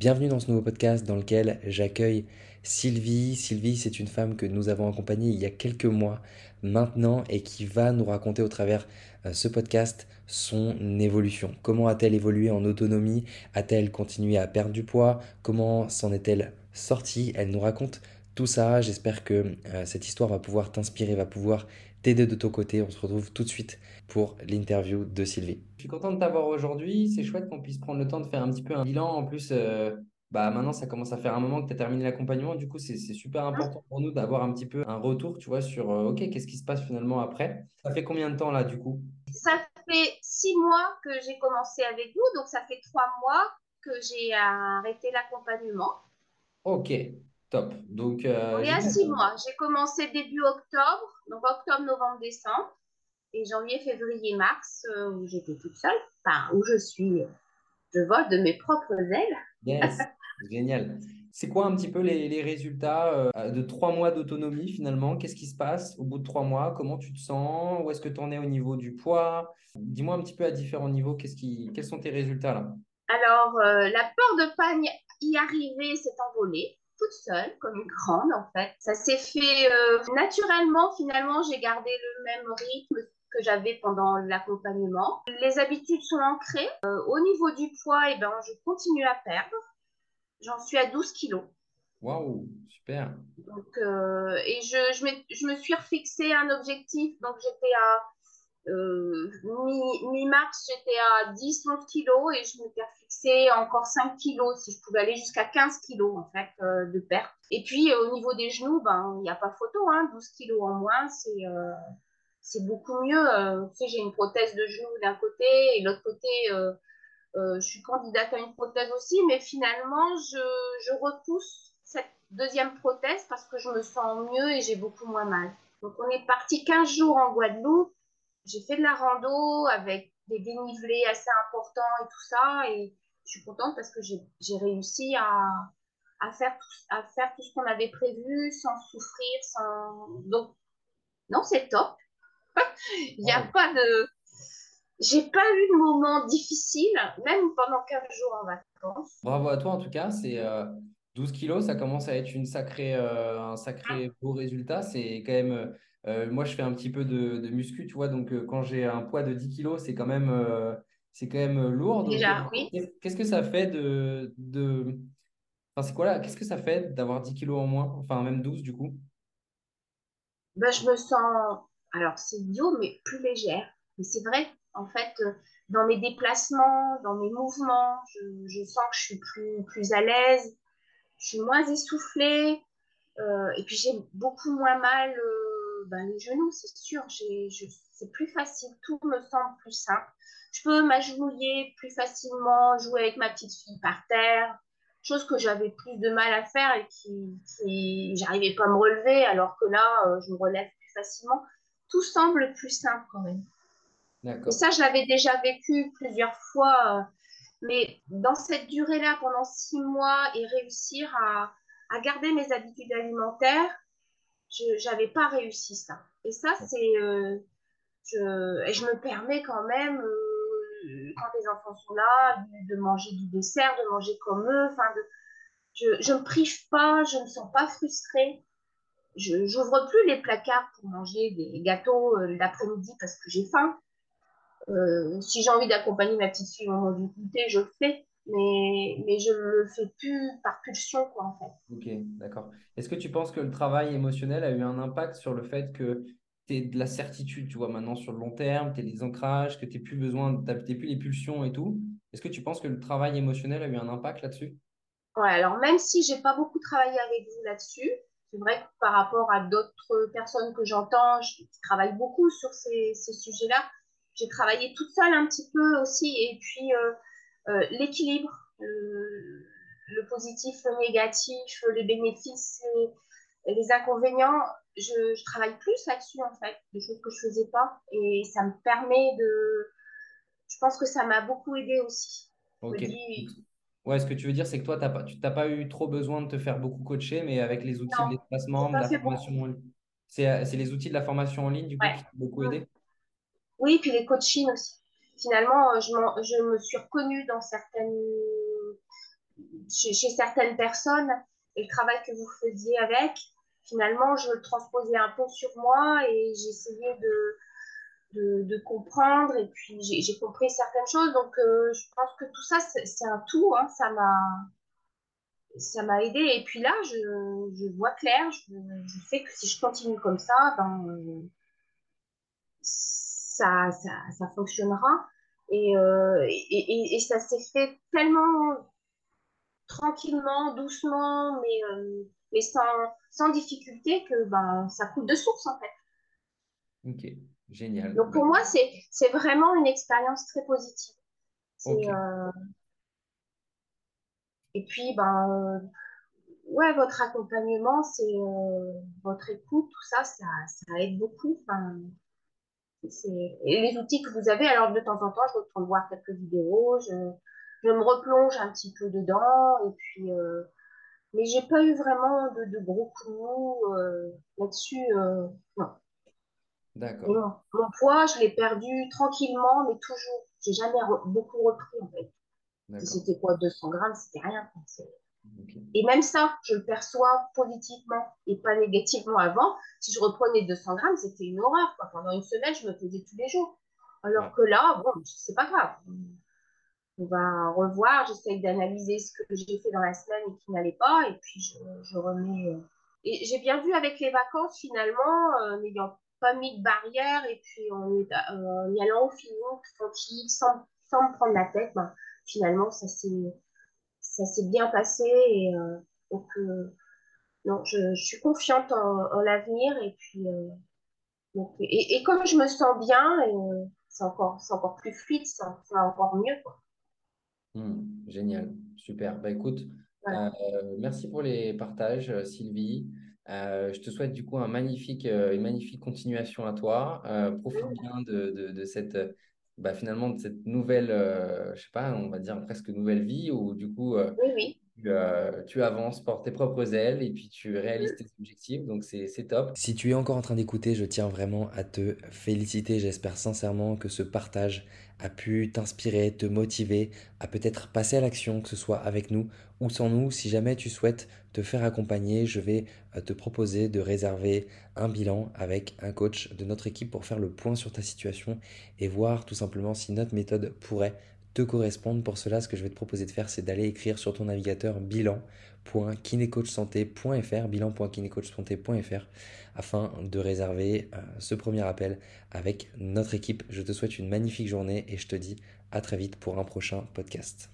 Bienvenue dans ce nouveau podcast dans lequel j'accueille Sylvie. Sylvie, c'est une femme que nous avons accompagnée il y a quelques mois maintenant et qui va nous raconter au travers euh, ce podcast son évolution. Comment a-t-elle évolué en autonomie? A-t-elle continué à perdre du poids? Comment s'en est-elle sortie? Elle nous raconte tout ça. J'espère que euh, cette histoire va pouvoir t'inspirer, va pouvoir t'aider de ton côté. On se retrouve tout de suite pour l'interview de Sylvie. Je suis content de t'avoir aujourd'hui. C'est chouette qu'on puisse prendre le temps de faire un petit peu un bilan. En plus, euh, bah maintenant, ça commence à faire un moment que tu as terminé l'accompagnement. Du coup, c'est super important pour nous d'avoir un petit peu un retour, tu vois, sur euh, OK, qu'est-ce qui se passe finalement après? Ça fait combien de temps là, du coup? Ça fait six mois que j'ai commencé avec vous. Donc, ça fait trois mois que j'ai arrêté l'accompagnement. OK, top. Donc, euh, il y a six mois. J'ai commencé début octobre, donc octobre, novembre, décembre et janvier, février, mars, euh, où j'étais toute seule, enfin, où je suis, je vole de mes propres ailes. Yes, génial. C'est quoi un petit peu les, les résultats euh, de trois mois d'autonomie finalement? Qu'est-ce qui se passe au bout de trois mois? Comment tu te sens? Où est-ce que tu en es au niveau du poids? Dis-moi un petit peu à différents niveaux, qu'est-ce qui, quels sont tes résultats là? Alors, euh, la peur de pas y arriver s'est envolée toute seule, comme une grande en fait. Ça s'est fait naturellement, finalement, j'ai gardé le même rythme que j'avais pendant l'accompagnement. Les habitudes sont ancrées. Euh, au niveau du poids, et eh ben, je continue à perdre. J'en suis à 12 kilos. Waouh, super. Donc, euh, et je, je, me, je, me, suis refixé un objectif. Donc, j'étais à euh, mi-mars, j'étais à 10-11 kilos et je m'étais fixé encore 5 kilos, si je pouvais aller jusqu'à 15 kilos en fait de perte. Et puis, au niveau des genoux, ben, il n'y a pas photo, hein, 12 kilos en moins, c'est c'est beaucoup mieux. Euh, tu j'ai une prothèse de genou d'un côté et l'autre côté, euh, euh, je suis candidate à une prothèse aussi, mais finalement, je, je, repousse cette deuxième prothèse parce que je me sens mieux et j'ai beaucoup moins mal. Donc, on est parti 15 jours en Guadeloupe. J'ai fait de la rando avec des dénivelés assez importants et tout ça. Et je suis contente parce que j'ai réussi à, à, faire tout, à faire tout ce qu'on avait prévu sans souffrir. Sans... Donc, non, c'est top. Il n'y a pas de. J'ai pas eu de moment difficile, même pendant 15 jours en vacances. Bravo à toi en tout cas. C'est 12 euh, kilos, ça commence à être une sacrée, euh, un sacré ah. beau résultat. C'est quand même. Euh, moi, je fais un petit peu de, de muscu, tu vois. Donc, quand j'ai un poids de 10 kilos, c'est quand même, c'est quand même lourd. Déjà, oui. Qu'est-ce que ça fait de. de... Enfin, c'est quoi là? Qu'est-ce que ça fait d'avoir 10 kilos en moins? Enfin, même 12 du coup? Ben, Je me sens alors c'est idiot, mais plus légère. Mais c'est vrai, en fait, euh, dans mes déplacements, dans mes mouvements, je, sens que je suis plus, plus à l'aise, je suis moins essoufflée, euh, et puis j'ai beaucoup moins mal euh, ben, les genoux, c'est sûr. C'est plus facile, tout me semble plus simple. Je peux m'agenouiller plus facilement, jouer avec ma petite fille par terre, chose que j'avais plus de mal à faire et qui, qui j'arrivais pas à me relever, alors que là, je me relève plus facilement tout semble plus simple quand même. Et ça, je l'avais déjà vécu plusieurs fois. Euh, mais dans cette durée-là, pendant six mois, et réussir à, garder mes habitudes alimentaires, je n'avais pas réussi ça. Et ça, c'est. Euh, je, et je me permets quand même, euh, quand les enfants sont là, de, manger du dessert, de manger comme eux. Enfin, je ne me prive pas, je ne me sens pas frustrée je n'ouvre plus les placards pour manger des gâteaux euh, l'après-midi parce que j'ai faim. Si j'ai envie d'accompagner ma petite fille au moment du goûter, je le fais. Mais, mais je ne le fais plus par pulsion, quoi, en fait. Ok, d'accord. Est-ce que tu penses que le travail émotionnel a eu un impact sur le fait que tu aies de la certitude, tu vois, maintenant sur le long terme, tu as des ancrages, que tu n'aies plus besoin, tu plus les pulsions et tout? Est-ce que tu penses que le travail émotionnel a eu un impact là-dessus? Ouais, alors même si j'ai pas beaucoup travaillé avec vous là-dessus, c'est vrai que par rapport à d'autres personnes que j'entends, je travaille beaucoup sur ces, sujets-là. J'ai travaillé toute seule un petit peu aussi. Et puis, euh, l'équilibre, le positif, le négatif, les bénéfices, les, les inconvénients, je, travaille plus là-dessus, en fait, des choses que je ne faisais pas. Et ça me permet de... Je pense que ça m'a beaucoup aidé aussi. Ok. Ouais, ce que tu veux dire, c'est que toi, pas, tu n'as pas eu trop besoin de te faire beaucoup coacher, mais avec les outils de déplacement, de la formation en ligne. C'est les outils de la formation en ligne, du coup, qui t'ont beaucoup aidé? Oui, puis les coachings aussi. Finalement, euh, je, me suis reconnue dans certaines chez, certaines personnes et le travail que vous faisiez avec, finalement, je le transposais un peu sur moi et j'essayais de, de, comprendre et puis j'ai compris certaines choses. Donc, euh, je pense que tout ça, c'est un tout. Hein, ça m'a ça m'a aidé. Et puis là, je, vois clair. Je, sais que si je continue comme ça, ben, ça, ça, ça fonctionnera. Et, euh, et, et, ça s'est fait tellement tranquillement, doucement, mais, euh, mais sans, sans difficulté que ben, ça coule de source en fait. Ok, génial. Donc pour moi, c'est vraiment une expérience très positive. Okay. Euh... Et puis, ben, ouais, votre accompagnement, c'est votre écoute, tout ça, ça, ça aide beaucoup. Enfin, et les outils que vous avez, alors de temps en temps, je retourne voir quelques vidéos, je, je me replonge un petit peu dedans, et puis, euh, mais j'ai pas eu vraiment de, de gros coups euh, là-dessus, euh, non. D'accord. Mon, mon, poids, je l'ai perdu tranquillement, mais toujours. J'ai jamais re beaucoup repris, en fait. Si c'était quoi, 200 grammes, c'était rien. Okay. Et même ça, je le perçois positivement et pas négativement avant. Si je reprenais 200 grammes, c'était une horreur. Quoi. Pendant une semaine, je me pesais tous les jours. Alors ouais. que là, bon, c'est pas grave. On va revoir, j'essaye d'analyser ce que j'ai fait dans la semaine et qui n'allait pas, et puis je, je remets. Et j'ai bien vu avec les vacances, finalement, euh, n'ayant pas mis de barrière, et puis en, euh, en y allant au feeling, tranquille, sans, sans me prendre la tête, ben, finalement, ça s'est ça s'est bien passé et euh, donc euh, non, je, je, suis confiante en, en l'avenir et puis euh, donc, et, et, comme je me sens bien, c'est encore c'est encore plus fluide, c'est encore mieux quoi. Mmh, génial, super. Bah écoute, voilà. merci pour les partages, Sylvie. Euh, je te souhaite du coup un magnifique, euh, une magnifique continuation à toi. Profite bien de, de, de cette, bah, finalement, de cette nouvelle, je sais pas, on va dire presque nouvelle vie où du coup, oui, oui. Tu, tu, avances par tes propres ailes et puis tu réalises tes objectifs. Donc c'est top. Si tu es encore en train d'écouter, je tiens vraiment à te féliciter. J'espère sincèrement que ce partage a pu t'inspirer, te motiver à peut-être passer à l'action, que ce soit avec nous ou sans nous. Si jamais tu souhaites te faire accompagner, je vais te proposer de réserver un bilan avec un coach de notre équipe pour faire le point sur ta situation et voir tout simplement si notre méthode pourrait te correspondre. Pour cela, ce que je vais te proposer de faire, c'est d'aller écrire sur ton navigateur bilan.kinecoachsanté.fr, bilan.kinecoachsanté.fr, afin de réserver euh, ce premier appel avec notre équipe. Je te souhaite une magnifique journée et je te dis à très vite pour un prochain podcast.